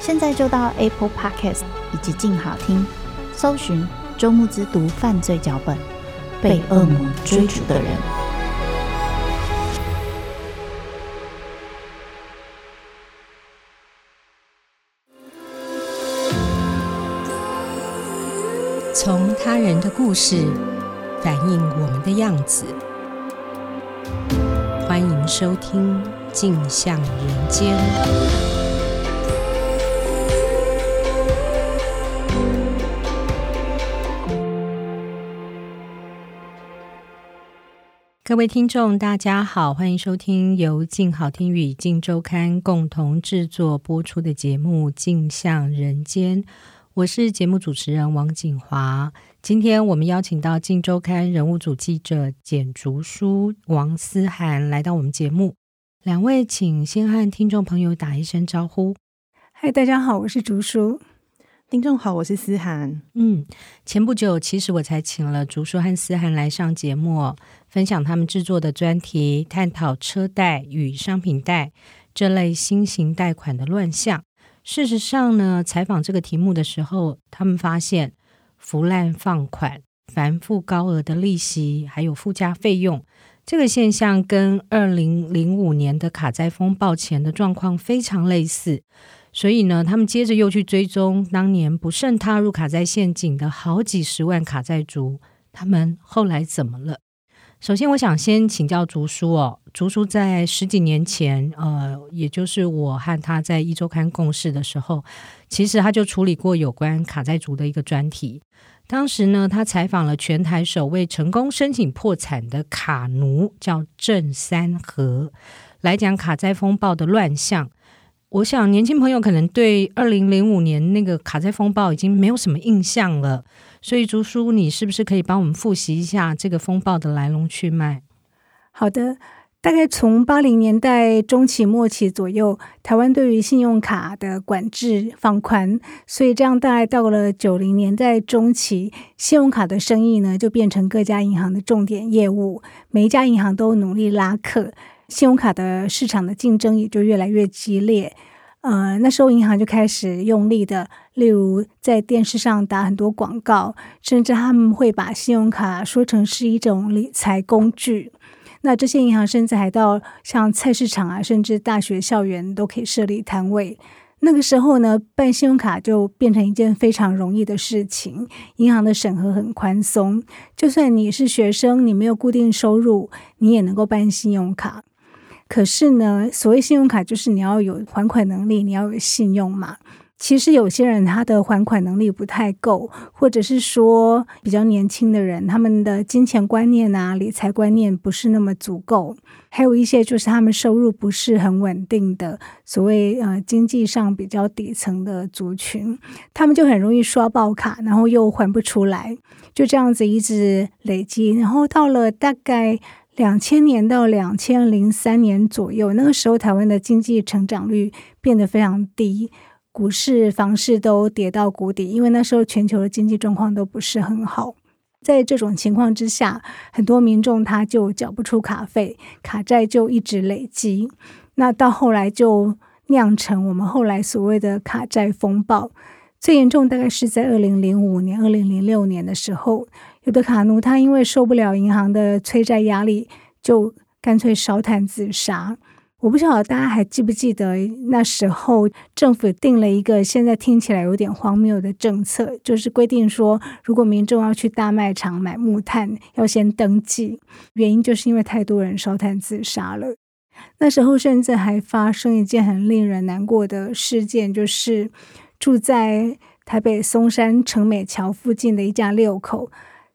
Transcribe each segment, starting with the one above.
现在就到 Apple Podcast 以及静好听，搜寻周慕之读犯罪脚本，被恶魔追逐的人。从他人的故事反映我们的样子。欢迎收听《镜像人间》。各位听众，大家好，欢迎收听由静好听与静周刊共同制作播出的节目《镜像人间》。我是节目主持人王景华。今天我们邀请到《静周刊》人物组记者简竹书、王思涵来到我们节目。两位，请先和听众朋友打一声招呼。嗨，大家好，我是竹书。听众好，我是思涵。嗯，前不久其实我才请了竹叔和思涵来上节目，分享他们制作的专题，探讨车贷与商品贷这类新型贷款的乱象。事实上呢，采访这个题目的时候，他们发现浮滥放款、繁复高额的利息，还有附加费用，这个现象跟二零零五年的卡债风暴前的状况非常类似。所以呢，他们接着又去追踪当年不慎踏入卡债陷阱的好几十万卡债族，他们后来怎么了？首先，我想先请教竹叔哦。竹叔在十几年前，呃，也就是我和他在一周刊共事的时候，其实他就处理过有关卡债族的一个专题。当时呢，他采访了全台首位成功申请破产的卡奴，叫郑三和，来讲卡债风暴的乱象。我想年轻朋友可能对二零零五年那个卡债风暴已经没有什么印象了。所以，竹书，你是不是可以帮我们复习一下这个风暴的来龙去脉？好的，大概从八零年代中期末期左右，台湾对于信用卡的管制放宽，所以这样大概到了九零年代中期，信用卡的生意呢就变成各家银行的重点业务，每一家银行都努力拉客，信用卡的市场的竞争也就越来越激烈。呃，那时候银行就开始用力的，例如在电视上打很多广告，甚至他们会把信用卡说成是一种理财工具。那这些银行甚至还到像菜市场啊，甚至大学校园都可以设立摊位。那个时候呢，办信用卡就变成一件非常容易的事情，银行的审核很宽松，就算你是学生，你没有固定收入，你也能够办信用卡。可是呢，所谓信用卡就是你要有还款能力，你要有信用嘛。其实有些人他的还款能力不太够，或者是说比较年轻的人，他们的金钱观念啊、理财观念不是那么足够。还有一些就是他们收入不是很稳定的，所谓呃经济上比较底层的族群，他们就很容易刷爆卡，然后又还不出来，就这样子一直累积，然后到了大概。两千年到两千零三年左右，那个时候台湾的经济成长率变得非常低，股市、房市都跌到谷底，因为那时候全球的经济状况都不是很好。在这种情况之下，很多民众他就缴不出卡费，卡债就一直累积。那到后来就酿成我们后来所谓的卡债风暴。最严重大概是在二零零五年、二零零六年的时候。有的卡奴他因为受不了银行的催债压力，就干脆烧炭自杀。我不晓得大家还记不记得那时候政府定了一个现在听起来有点荒谬的政策，就是规定说，如果民众要去大卖场买木炭，要先登记。原因就是因为太多人烧炭自杀了。那时候甚至还发生一件很令人难过的事件，就是住在台北松山城美桥附近的一家六口，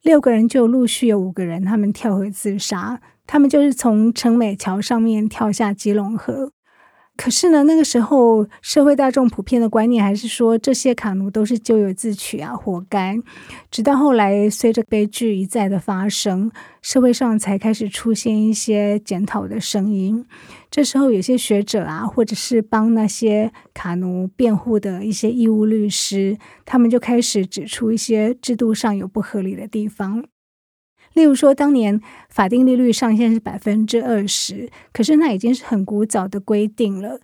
六个人就陆续有五个人他们跳河自杀。他们就是从城美桥上面跳下基隆河，可是呢，那个时候社会大众普遍的观念还是说这些卡奴都是咎由自取啊，活该。直到后来，随着悲剧一再的发生，社会上才开始出现一些检讨的声音。这时候，有些学者啊，或者是帮那些卡奴辩护的一些义务律师，他们就开始指出一些制度上有不合理的地方。例如说，当年法定利率上限是百分之二十，可是那已经是很古早的规定了。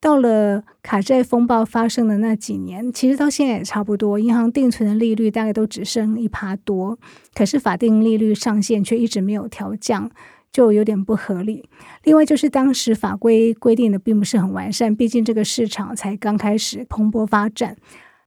到了卡债风暴发生的那几年，其实到现在也差不多，银行定存的利率大概都只剩一趴多，可是法定利率上限却一直没有调降，就有点不合理。另外就是当时法规规定的并不是很完善，毕竟这个市场才刚开始蓬勃发展。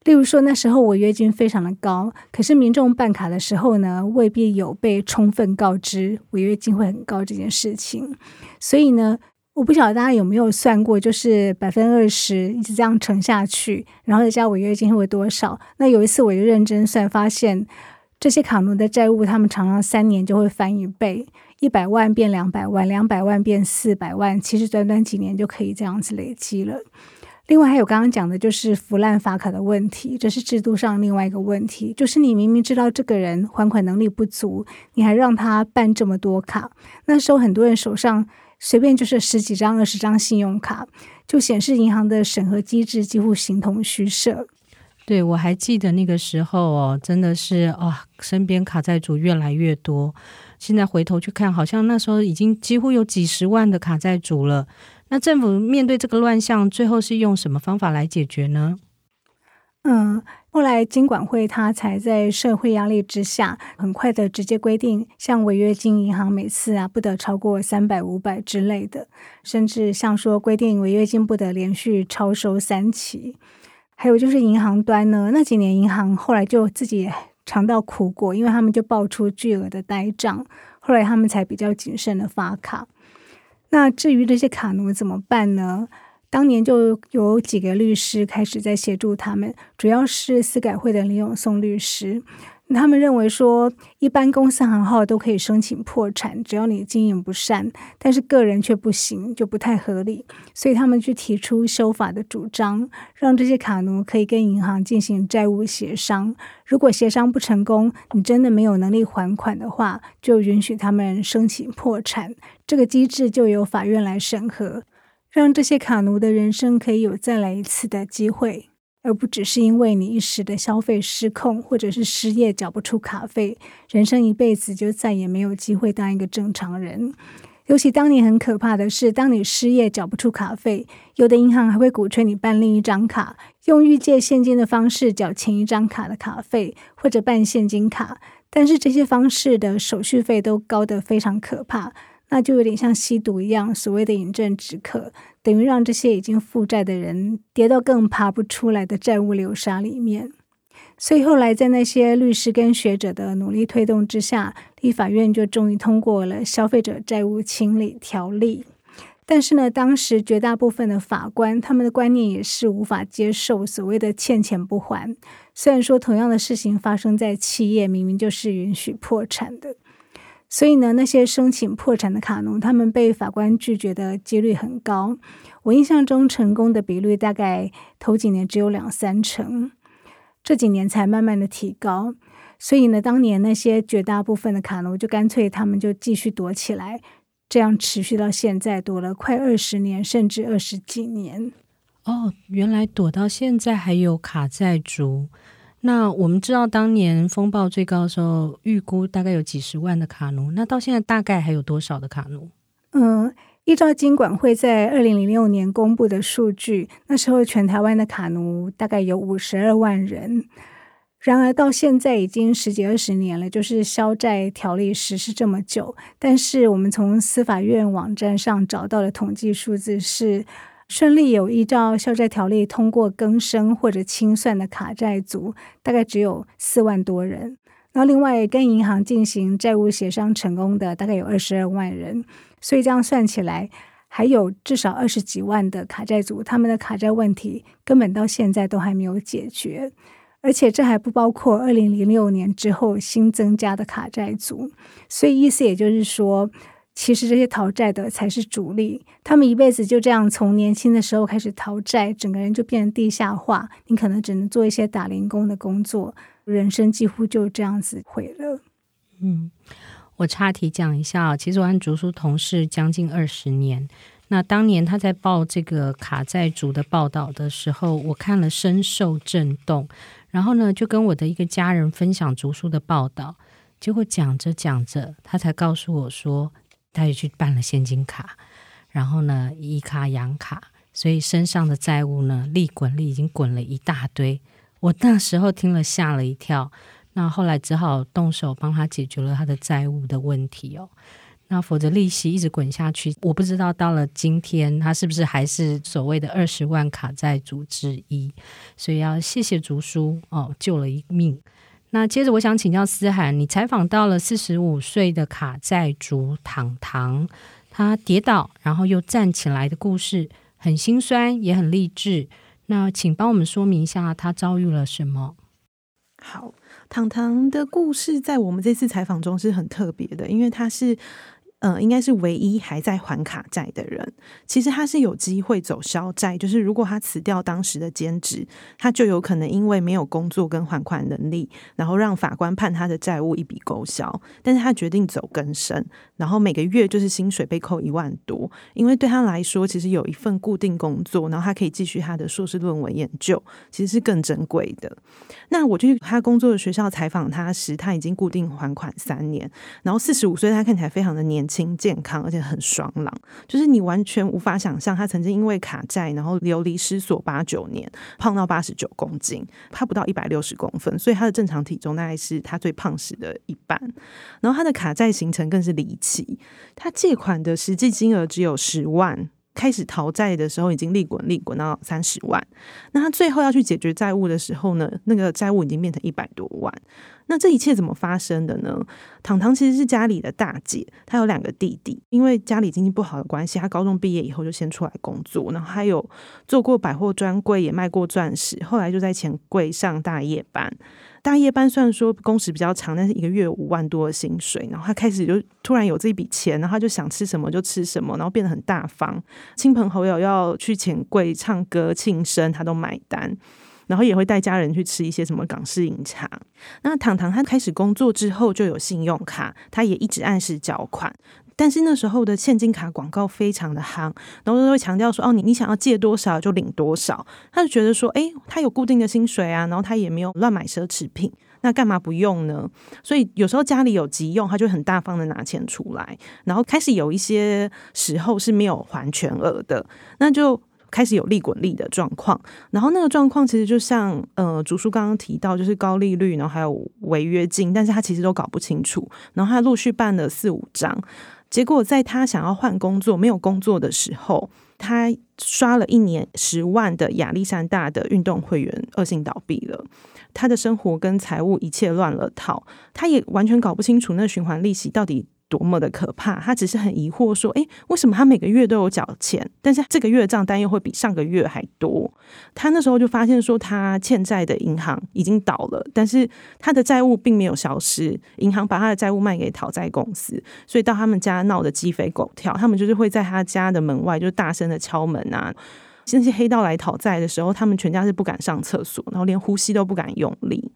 例如说，那时候违约金非常的高，可是民众办卡的时候呢，未必有被充分告知违约金会很高这件事情。所以呢，我不晓得大家有没有算过，就是百分二十一直这样乘下去，然后再加违约金会多少？那有一次我就认真算，发现这些卡奴的债务，他们常常三年就会翻一倍，一百万变两百万，两百万变四百万，其实短短几年就可以这样子累积了。另外还有刚刚讲的，就是腐烂发卡的问题，这是制度上另外一个问题，就是你明明知道这个人还款能力不足，你还让他办这么多卡，那时候很多人手上随便就是十几张、二十张信用卡，就显示银行的审核机制几乎形同虚设。对，我还记得那个时候哦，真的是啊、身边卡债主越来越多，现在回头去看，好像那时候已经几乎有几十万的卡债主了。那政府面对这个乱象，最后是用什么方法来解决呢？嗯，后来金管会他才在社会压力之下，很快的直接规定，像违约金，银行每次啊不得超过三百、五百之类的，甚至像说规定违约金不得连续超收三期。还有就是银行端呢，那几年银行后来就自己尝到苦果，因为他们就爆出巨额的呆账，后来他们才比较谨慎的发卡。那至于这些卡奴怎么办呢？当年就有几个律师开始在协助他们，主要是司改会的李永松律师。他们认为说，一般公司行号都可以申请破产，只要你经营不善，但是个人却不行，就不太合理。所以他们就提出修法的主张，让这些卡奴可以跟银行进行债务协商。如果协商不成功，你真的没有能力还款的话，就允许他们申请破产。这个机制就由法院来审核，让这些卡奴的人生可以有再来一次的机会。而不只是因为你一时的消费失控，或者是失业缴不出卡费，人生一辈子就再也没有机会当一个正常人。尤其当你很可怕的是，当你失业缴不出卡费，有的银行还会鼓吹你办另一张卡，用预借现金的方式缴前一张卡的卡费，或者办现金卡。但是这些方式的手续费都高得非常可怕。那就有点像吸毒一样，所谓的饮鸩止渴，等于让这些已经负债的人跌到更爬不出来的债务流沙里面。所以后来在那些律师跟学者的努力推动之下，立法院就终于通过了《消费者债务清理条例》。但是呢，当时绝大部分的法官他们的观念也是无法接受所谓的欠钱不还。虽然说同样的事情发生在企业，明明就是允许破产的。所以呢，那些申请破产的卡农，他们被法官拒绝的几率很高。我印象中成功的比率大概头几年只有两三成，这几年才慢慢的提高。所以呢，当年那些绝大部分的卡奴就干脆他们就继续躲起来，这样持续到现在，躲了快二十年，甚至二十几年。哦，原来躲到现在还有卡债族。那我们知道，当年风暴最高的时候，预估大概有几十万的卡奴。那到现在大概还有多少的卡奴？嗯，依照金管会在二零零六年公布的数据，那时候全台湾的卡奴大概有五十二万人。然而到现在已经十几二十年了，就是消债条例实施这么久，但是我们从司法院网站上找到的统计数字是，顺利有依照消债条例通过更生或者清算的卡债族，大概只有四万多人。然后另外跟银行进行债务协商成功的，大概有二十二万人。所以这样算起来，还有至少二十几万的卡债族，他们的卡债问题根本到现在都还没有解决。而且这还不包括二零零六年之后新增加的卡债族。所以意思也就是说。其实这些逃债的才是主力，他们一辈子就这样从年轻的时候开始逃债，整个人就变成地下化。你可能只能做一些打零工的工作，人生几乎就这样子毁了。嗯，我插题讲一下，其实我跟竹叔同事将近二十年。那当年他在报这个卡债族的报道的时候，我看了深受震动，然后呢，就跟我的一个家人分享竹叔的报道，结果讲着讲着，他才告诉我说。他也去办了现金卡，然后呢，以卡养卡，所以身上的债务呢，利滚利已经滚了一大堆。我那时候听了吓了一跳，那后来只好动手帮他解决了他的债务的问题哦。那否则利息一直滚下去，我不知道到了今天他是不是还是所谓的二十万卡债主之一。所以要谢谢竹叔哦，救了一命。那接着，我想请教思涵，你采访到了四十五岁的卡债族糖糖，他跌倒然后又站起来的故事，很心酸也很励志。那请帮我们说明一下，他遭遇了什么？好，糖糖的故事在我们这次采访中是很特别的，因为他是。呃，应该是唯一还在还卡债的人。其实他是有机会走消债，就是如果他辞掉当时的兼职，他就有可能因为没有工作跟还款能力，然后让法官判他的债务一笔勾销。但是他决定走更深，然后每个月就是薪水被扣一万多，因为对他来说，其实有一份固定工作，然后他可以继续他的硕士论文研究，其实是更珍贵的。那我去他工作的学校采访他时，他已经固定还款三年，然后四十五岁，他看起来非常的年轻健康，而且很爽朗，就是你完全无法想象他曾经因为卡债，然后流离失所八九年，胖到八十九公斤，他不到一百六十公分，所以他的正常体重大概是他最胖时的一半。然后他的卡债行程更是离奇，他借款的实际金额只有十万。开始逃债的时候，已经利滚利滚到三十万。那他最后要去解决债务的时候呢，那个债务已经变成一百多万。那这一切怎么发生的呢？糖糖其实是家里的大姐，她有两个弟弟。因为家里经济不好的关系，她高中毕业以后就先出来工作，然后还有做过百货专柜，也卖过钻石。后来就在钱柜上大夜班。大夜班虽然说工时比较长，但是一个月五万多的薪水。然后他开始就突然有这一笔钱，然后他就想吃什么就吃什么，然后变得很大方。亲朋好友要去钱柜唱歌庆生，他都买单。然后也会带家人去吃一些什么港式饮茶。那糖糖他开始工作之后就有信用卡，他也一直按时缴款。但是那时候的现金卡广告非常的夯，然后都会强调说：“哦，你你想要借多少就领多少。”他就觉得说：“诶，他有固定的薪水啊，然后他也没有乱买奢侈品，那干嘛不用呢？”所以有时候家里有急用，他就很大方的拿钱出来，然后开始有一些时候是没有还全额的，那就开始有利滚利的状况。然后那个状况其实就像呃，竹叔刚刚提到，就是高利率，然后还有违约金，但是他其实都搞不清楚，然后他陆续办了四五张。结果在他想要换工作、没有工作的时候，他刷了一年十万的亚历山大的运动会员，恶性倒闭了。他的生活跟财务一切乱了套，他也完全搞不清楚那循环利息到底多么的可怕，他只是很疑惑说：“诶，为什么他每个月都有缴钱，但是这个月的账单又会比上个月还多？”他那时候就发现说，他欠债的银行已经倒了，但是他的债务并没有消失，银行把他的债务卖给讨债公司，所以到他们家闹得鸡飞狗跳，他们就是会在他家的门外就大声的敲门啊。那些黑道来讨债的时候，他们全家是不敢上厕所，然后连呼吸都不敢用力。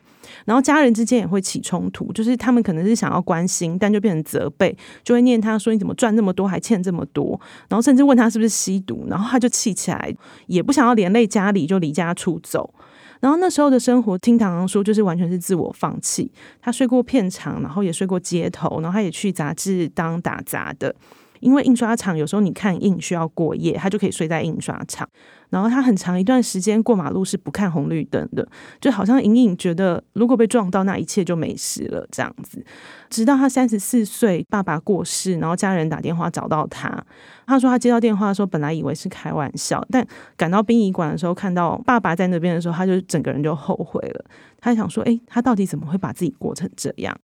然后家人之间也会起冲突，就是他们可能是想要关心，但就变成责备，就会念他说：“你怎么赚这么多，还欠这么多？”然后甚至问他是不是吸毒，然后他就气起来，也不想要连累家里，就离家出走。然后那时候的生活，听糖糖说，就是完全是自我放弃。他睡过片场，然后也睡过街头，然后他也去杂志当打杂的。因为印刷厂有时候你看印需要过夜，他就可以睡在印刷厂。然后他很长一段时间过马路是不看红绿灯的，就好像隐隐觉得如果被撞到，那一切就没事了这样子。直到他三十四岁，爸爸过世，然后家人打电话找到他，他说他接到电话的时候，本来以为是开玩笑，但赶到殡仪馆的时候，看到爸爸在那边的时候，他就整个人就后悔了。他想说，诶，他到底怎么会把自己过成这样？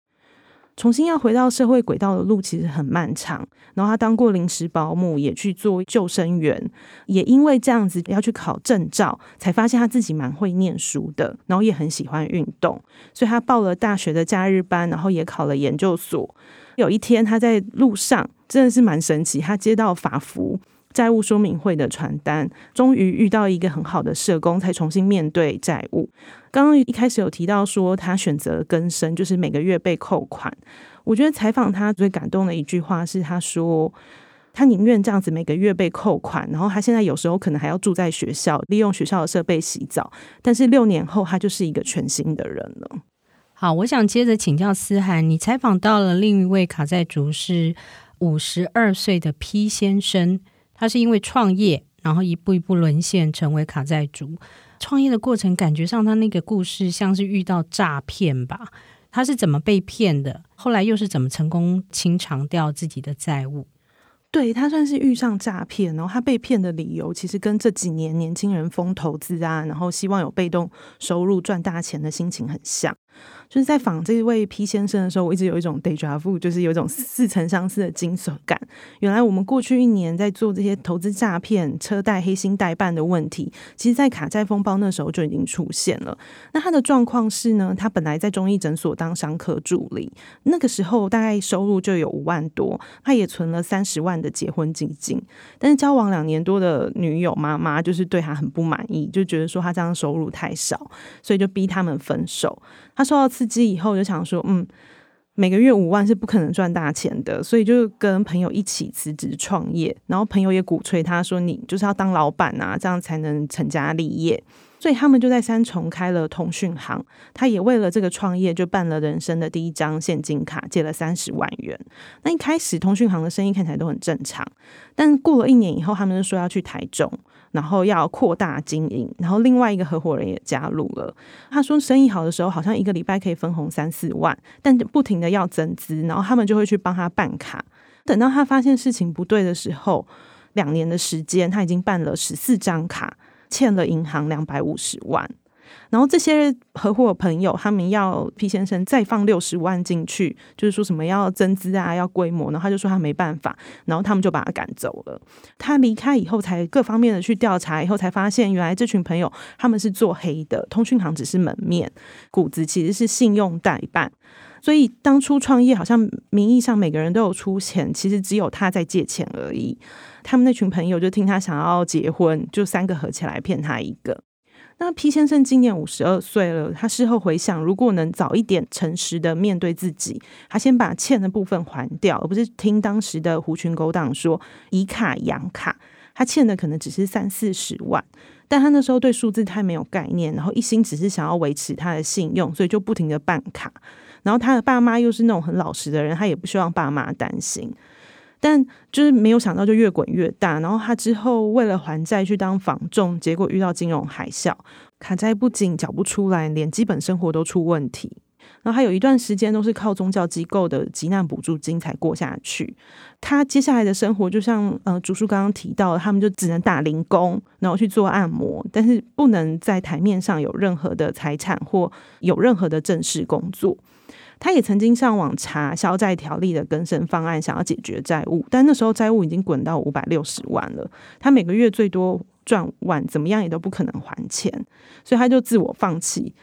重新要回到社会轨道的路其实很漫长，然后他当过临时保姆，也去做救生员，也因为这样子要去考证照，才发现他自己蛮会念书的，然后也很喜欢运动，所以他报了大学的假日班，然后也考了研究所。有一天他在路上真的是蛮神奇，他接到法服债务说明会的传单，终于遇到一个很好的社工，才重新面对债务。刚刚一开始有提到说他选择更生，就是每个月被扣款。我觉得采访他最感动的一句话是，他说他宁愿这样子每个月被扣款，然后他现在有时候可能还要住在学校，利用学校的设备洗澡，但是六年后他就是一个全新的人了。好，我想接着请教思涵，你采访到了另一位卡债族是五十二岁的 P 先生。他是因为创业，然后一步一步沦陷，成为卡债族。创业的过程，感觉上他那个故事像是遇到诈骗吧？他是怎么被骗的？后来又是怎么成功清偿掉自己的债务？对，他算是遇上诈骗，然后他被骗的理由，其实跟这几年年轻人疯投资啊，然后希望有被动收入赚大钱的心情很像。就是在访这位 P 先生的时候，我一直有一种 déjà vu，就是有一种似曾相识的惊悚感。原来我们过去一年在做这些投资诈骗、车贷、黑心代办的问题，其实，在卡债风暴那时候就已经出现了。那他的状况是呢，他本来在中医诊所当商科助理，那个时候大概收入就有五万多，他也存了三十万的结婚基金。但是交往两年多的女友妈妈就是对他很不满意，就觉得说他这样收入太少，所以就逼他们分手。他受到刺激以后，就想说，嗯，每个月五万是不可能赚大钱的，所以就跟朋友一起辞职创业。然后朋友也鼓吹他说，你就是要当老板啊，这样才能成家立业。所以他们就在三重开了通讯行。他也为了这个创业，就办了人生的第一张现金卡，借了三十万元。那一开始通讯行的生意看起来都很正常，但过了一年以后，他们就说要去台中。然后要扩大经营，然后另外一个合伙人也加入了。他说生意好的时候，好像一个礼拜可以分红三四万，但不停的要增资，然后他们就会去帮他办卡。等到他发现事情不对的时候，两年的时间他已经办了十四张卡，欠了银行两百五十万。然后这些合伙朋友，他们要 P 先生再放六十万进去，就是说什么要增资啊，要规模，然后他就说他没办法，然后他们就把他赶走了。他离开以后，才各方面的去调查，以后才发现原来这群朋友他们是做黑的，通讯行只是门面，骨子其实是信用代办。所以当初创业好像名义上每个人都有出钱，其实只有他在借钱而已。他们那群朋友就听他想要结婚，就三个合起来骗他一个。那 P 先生今年五十二岁了，他事后回想，如果能早一点诚实的面对自己，他先把欠的部分还掉，而不是听当时的狐群狗党说以卡养卡，他欠的可能只是三四十万，但他那时候对数字太没有概念，然后一心只是想要维持他的信用，所以就不停的办卡，然后他的爸妈又是那种很老实的人，他也不希望爸妈担心。但就是没有想到，就越滚越大。然后他之后为了还债去当房仲，结果遇到金融海啸，卡债不仅缴不出来，连基本生活都出问题。然后还有一段时间都是靠宗教机构的急难补助金才过下去。他接下来的生活就像呃，竹叔刚刚提到，他们就只能打零工，然后去做按摩，但是不能在台面上有任何的财产或有任何的正式工作。他也曾经上网查消债条例的更生方案，想要解决债务，但那时候债务已经滚到五百六十万了，他每个月最多赚五万，怎么样也都不可能还钱，所以他就自我放弃。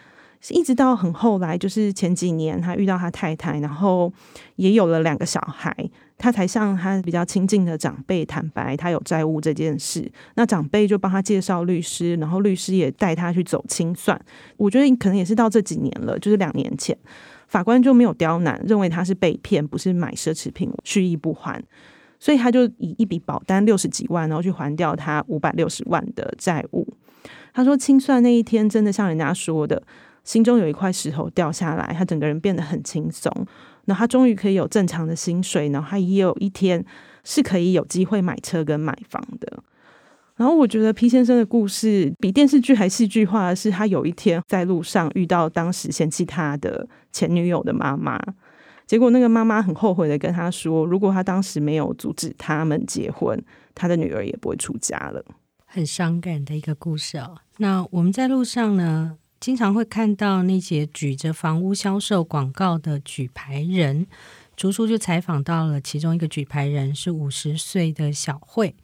一直到很后来，就是前几年他遇到他太太，然后也有了两个小孩，他才向他比较亲近的长辈坦白他有债务这件事。那长辈就帮他介绍律师，然后律师也带他去走清算。我觉得可能也是到这几年了，就是两年前。法官就没有刁难，认为他是被骗，不是买奢侈品蓄意不还，所以他就以一笔保单六十几万，然后去还掉他五百六十万的债务。他说清算那一天真的像人家说的，心中有一块石头掉下来，他整个人变得很轻松。然后他终于可以有正常的薪水，然后他也有一天是可以有机会买车跟买房的。然后我觉得 P 先生的故事比电视剧还戏剧化是，他有一天在路上遇到当时嫌弃他的前女友的妈妈，结果那个妈妈很后悔的跟他说，如果他当时没有阻止他们结婚，他的女儿也不会出家了。很伤感的一个故事哦。那我们在路上呢，经常会看到那些举着房屋销售广告的举牌人，竹叔就采访到了其中一个举牌人，是五十岁的小慧。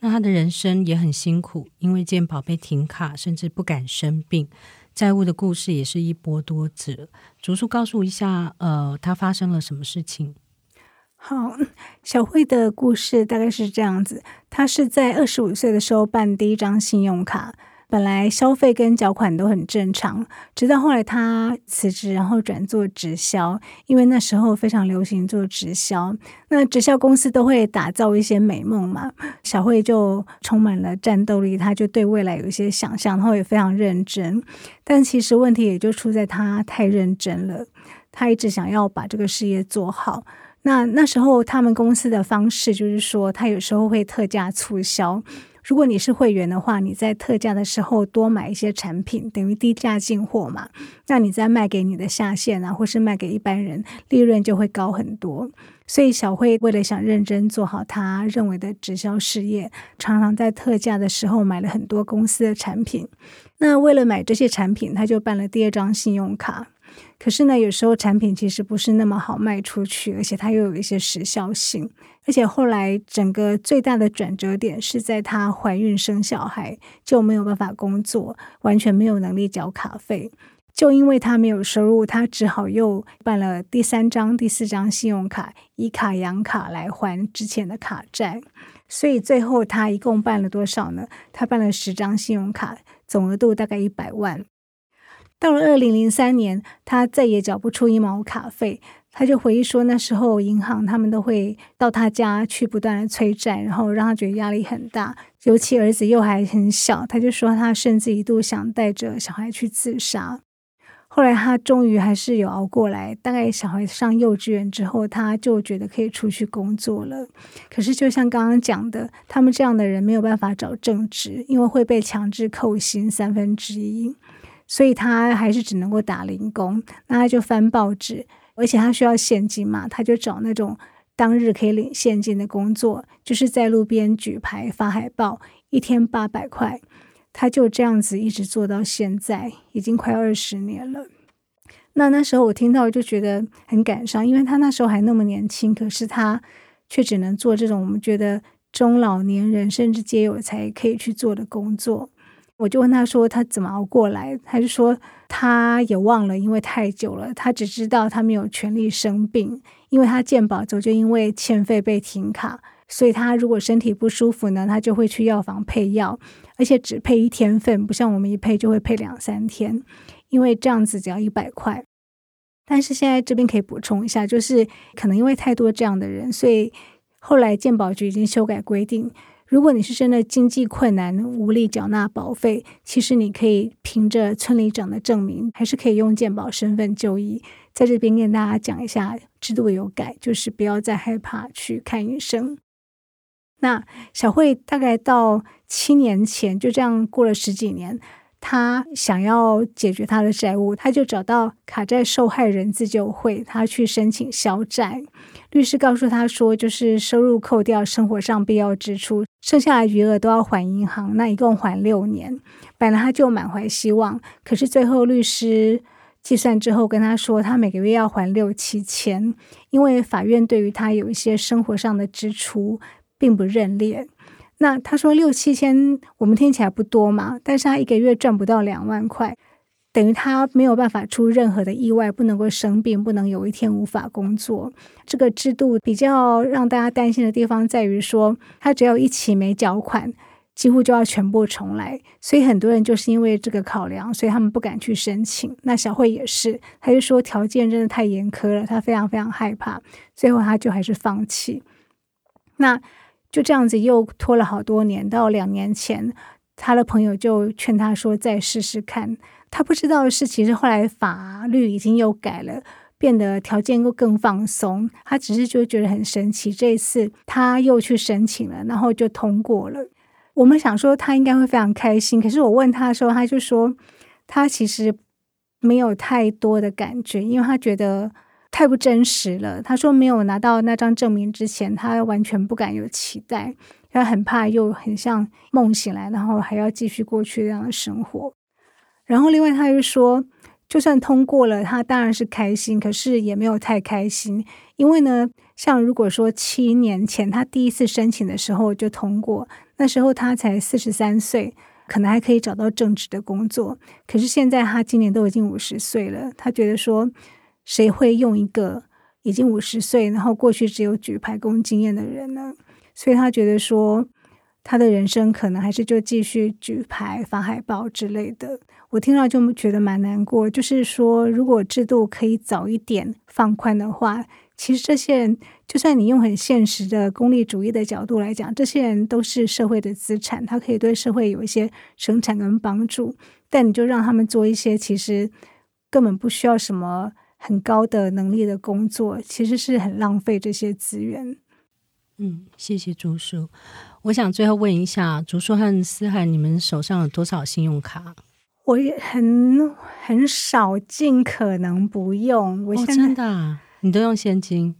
那他的人生也很辛苦，因为健保被停卡，甚至不敢生病，债务的故事也是一波多折。竹叔告诉一下，呃，他发生了什么事情？好，小慧的故事大概是这样子，他是在二十五岁的时候办第一张信用卡。本来消费跟缴款都很正常，直到后来他辞职，然后转做直销，因为那时候非常流行做直销。那直销公司都会打造一些美梦嘛，小慧就充满了战斗力，他就对未来有一些想象，然后也非常认真。但其实问题也就出在他太认真了，他一直想要把这个事业做好。那那时候他们公司的方式就是说，他有时候会特价促销。如果你是会员的话，你在特价的时候多买一些产品，等于低价进货嘛。那你再卖给你的下线啊，或是卖给一般人，利润就会高很多。所以小慧为了想认真做好他认为的直销事业，常常在特价的时候买了很多公司的产品。那为了买这些产品，他就办了第二张信用卡。可是呢，有时候产品其实不是那么好卖出去，而且它又有一些时效性。而且后来整个最大的转折点是在她怀孕生小孩，就没有办法工作，完全没有能力缴卡费。就因为她没有收入，她只好又办了第三张、第四张信用卡，以卡养卡来还之前的卡债。所以最后她一共办了多少呢？她办了十张信用卡，总额度大概一百万。到了二零零三年，他再也缴不出一毛卡费，他就回忆说，那时候银行他们都会到他家去不断的催债，然后让他觉得压力很大，尤其儿子又还很小，他就说他甚至一度想带着小孩去自杀。后来他终于还是有熬过来，大概小孩上幼稚园之后，他就觉得可以出去工作了。可是就像刚刚讲的，他们这样的人没有办法找正职，因为会被强制扣薪三分之一。所以他还是只能够打零工，那他就翻报纸，而且他需要现金嘛，他就找那种当日可以领现金的工作，就是在路边举牌发海报，一天八百块，他就这样子一直做到现在，已经快二十年了。那那时候我听到就觉得很感伤，因为他那时候还那么年轻，可是他却只能做这种我们觉得中老年人甚至皆有才可以去做的工作。我就问他说他怎么熬过来，他就说他也忘了，因为太久了。他只知道他没有权利生病，因为他健保早就因为欠费被停卡，所以他如果身体不舒服呢，他就会去药房配药，而且只配一天份，不像我们一配就会配两三天，因为这样子只要一百块。但是现在这边可以补充一下，就是可能因为太多这样的人，所以后来健保局已经修改规定。如果你是真的经济困难，无力缴纳保费，其实你可以凭着村里长的证明，还是可以用健保身份就医。在这边跟大家讲一下，制度有改，就是不要再害怕去看医生。那小慧大概到七年前，就这样过了十几年。他想要解决他的债务，他就找到卡债受害人自救会，他去申请消债。律师告诉他说，就是收入扣掉生活上必要支出，剩下的余额都要还银行，那一共还六年。本来他就满怀希望，可是最后律师计算之后跟他说，他每个月要还六七千，因为法院对于他有一些生活上的支出并不认列。那他说六七千，我们听起来不多嘛，但是他一个月赚不到两万块，等于他没有办法出任何的意外，不能够生病，不能有一天无法工作。这个制度比较让大家担心的地方在于说，他只要一起没缴款，几乎就要全部重来。所以很多人就是因为这个考量，所以他们不敢去申请。那小慧也是，他就说条件真的太严苛了，他非常非常害怕，最后他就还是放弃。那。就这样子又拖了好多年，到两年前，他的朋友就劝他说：“再试试看。”他不知道的是，其实后来法律已经又改了，变得条件又更放松。他只是就觉得很神奇，这一次他又去申请了，然后就通过了。我们想说他应该会非常开心，可是我问他的时候，他就说他其实没有太多的感觉，因为他觉得太不真实了。他说没有拿到那张证明之前，他完全不敢有期待。他很怕，又很像梦醒来，然后还要继续过去这样的生活。然后另外，他又说，就算通过了，他当然是开心，可是也没有太开心，因为呢，像如果说七年前他第一次申请的时候就通过，那时候他才四十三岁，可能还可以找到正职的工作。可是现在他今年都已经五十岁了，他觉得说，谁会用一个已经五十岁，然后过去只有举牌工经验的人呢？所以他觉得说，他的人生可能还是就继续举牌、发海报之类的。我听到就觉得蛮难过。就是说，如果制度可以早一点放宽的话，其实这些人，就算你用很现实的功利主义的角度来讲，这些人都是社会的资产，他可以对社会有一些生产跟帮助。但你就让他们做一些其实根本不需要什么很高的能力的工作，其实是很浪费这些资源。嗯，谢谢竹叔。我想最后问一下，竹叔和思涵，你们手上有多少信用卡？我也很很少，尽可能不用。我真的、啊，你都用现金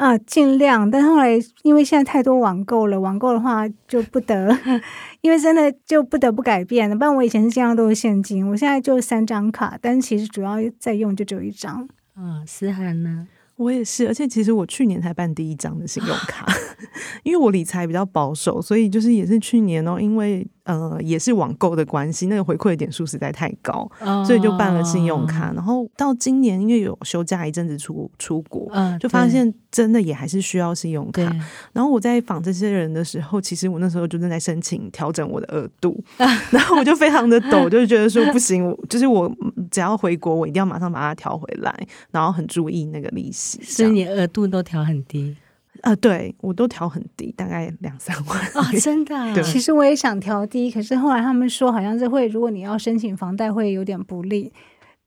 啊？尽量。但后来因为现在太多网购了，网购的话就不得，因为真的就不得不改变了。不然我以前是尽量，都是现金。我现在就三张卡，但其实主要在用就只有一张。啊，思涵呢？我也是，而且其实我去年才办第一张的信用卡，因为我理财比较保守，所以就是也是去年哦，因为。呃，也是网购的关系，那个回馈点数实在太高，哦，所以就办了信用卡。然后到今年，因为有休假一阵子出出国，嗯，就发现真的也还是需要信用卡。然后我在访这些人的时候，其实我那时候就正在申请调整我的额度，然后我就非常的抖，就是觉得说不行，就是我只要回国，我一定要马上把它调回来，然后很注意那个利息。所以你额度都调很低。呃，对我都调很低，大概两三万哦，真的啊。其实我也想调低，可是后来他们说好像是会，如果你要申请房贷会有点不利。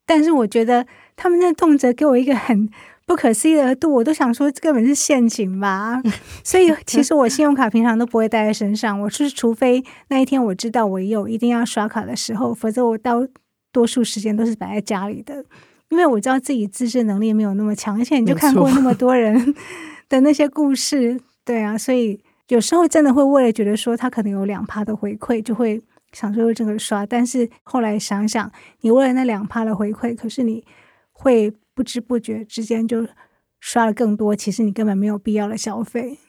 但是我觉得他们那动辄给我一个很不可思议的额度，我都想说这根本是陷阱吧。所以其实我信用卡平常都不会带在身上，我是除非那一天我知道我有一定要刷卡的时候，否则我到多数时间都是摆在家里的，因为我知道自己自制能力没有那么强，而且你就看过那么多人。的那些故事，对啊，所以有时候真的会为了觉得说他可能有两趴的回馈，就会想说这个刷。但是后来想想，你为了那两趴的回馈，可是你会不知不觉之间就刷了更多，其实你根本没有必要的消费。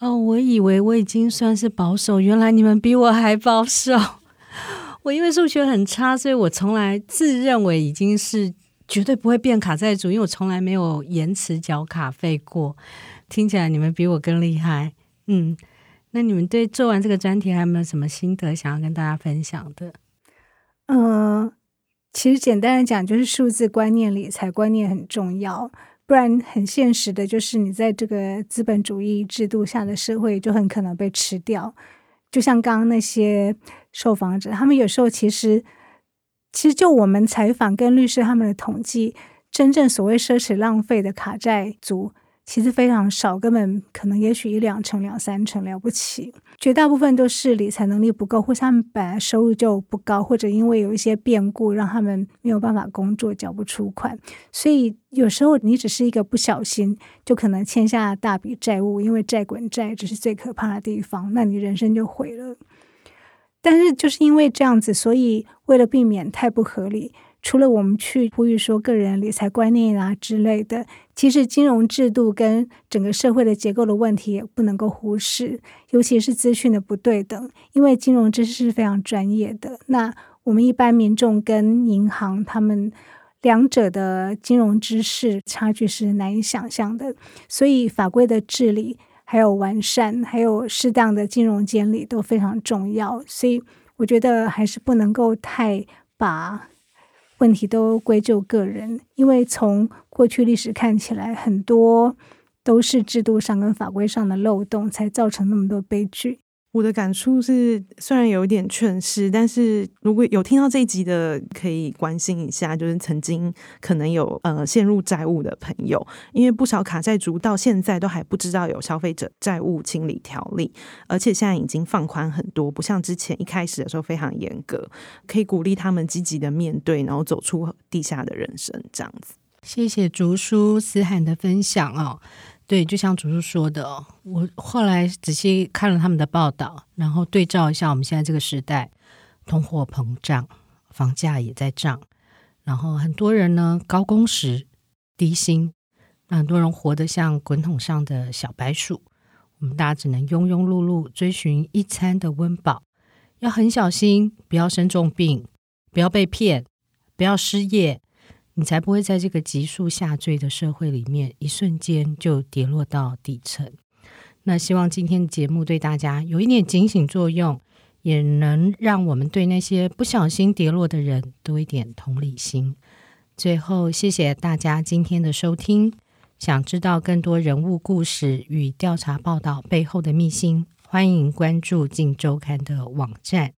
哦，我以为我已经算是保守，原来你们比我还保守。我因为数学很差，所以我从来自认为已经是绝对不会变卡债主，因为我从来没有延迟缴卡费过。听起来你们比我更厉害，嗯，那你们对做完这个专题还有没有什么心得想要跟大家分享的？嗯、其实简单的讲，就是数字观念、理财观念很重要，不然很现实的，就是你在这个资本主义制度下的社会就很可能被吃掉。就像刚刚那些受访者，他们有时候其实，其实就我们采访跟律师他们的统计，真正所谓奢侈浪费的卡债族。其实非常少，根本可能也许一两成、两三成了不起。绝大部分都是理财能力不够，或是他们本来收入就不高，或者因为有一些变故让他们没有办法工作，缴不出款。所以有时候你只是一个不小心，就可能欠下大笔债务，因为债滚债，这是最可怕的地方，那你人生就毁了。但是就是因为这样子，所以为了避免太不合理。除了我们去呼吁说个人理财观念啊之类的，其实金融制度跟整个社会的结构的问题也不能够忽视，尤其是资讯的不对等，因为金融知识是非常专业的。那我们一般民众跟银行他们两者的金融知识差距是难以想象的，所以法规的治理还有完善，还有适当的金融监理都非常重要。所以我觉得还是不能够太把。问题都归咎个人，因为从过去历史看起来，很多都是制度上跟法规上的漏洞，才造成那么多悲剧。我的感触是，虽然有一点劝世，但是如果有听到这一集的，可以关心一下，就是曾经可能有呃陷入债务的朋友，因为不少卡债族到现在都还不知道有消费者债务清理条例，而且现在已经放宽很多，不像之前一开始的时候非常严格，可以鼓励他们积极的面对，然后走出地下的人生，这样子。谢谢竹叔思涵的分享哦。对，就像竹叔说的，我后来仔细看了他们的报道，然后对照一下我们现在这个时代，通货膨胀，房价也在涨，然后很多人呢高工时、低薪，那很多人活得像滚筒上的小白鼠，我们大家只能庸庸碌碌追寻一餐的温饱，要很小心，不要生重病，不要被骗，不要失业。你才不会在这个急速下坠的社会里面，一瞬间就跌落到底层。那希望今天的节目对大家有一点警醒作用，也能让我们对那些不小心跌落的人多一点同理心。最后，谢谢大家今天的收听。想知道更多人物故事与调查报道背后的秘辛，欢迎关注《镜周刊》的网站。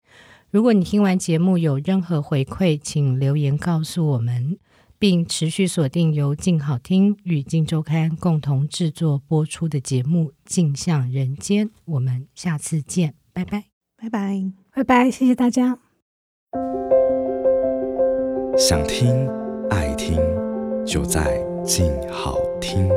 如果你听完节目有任何回馈，请留言告诉我们。并持续锁定由静好听与静周刊共同制作播出的节目《镜向人间》，我们下次见，拜拜，拜拜，拜拜，谢谢大家。想听爱听，就在静好听。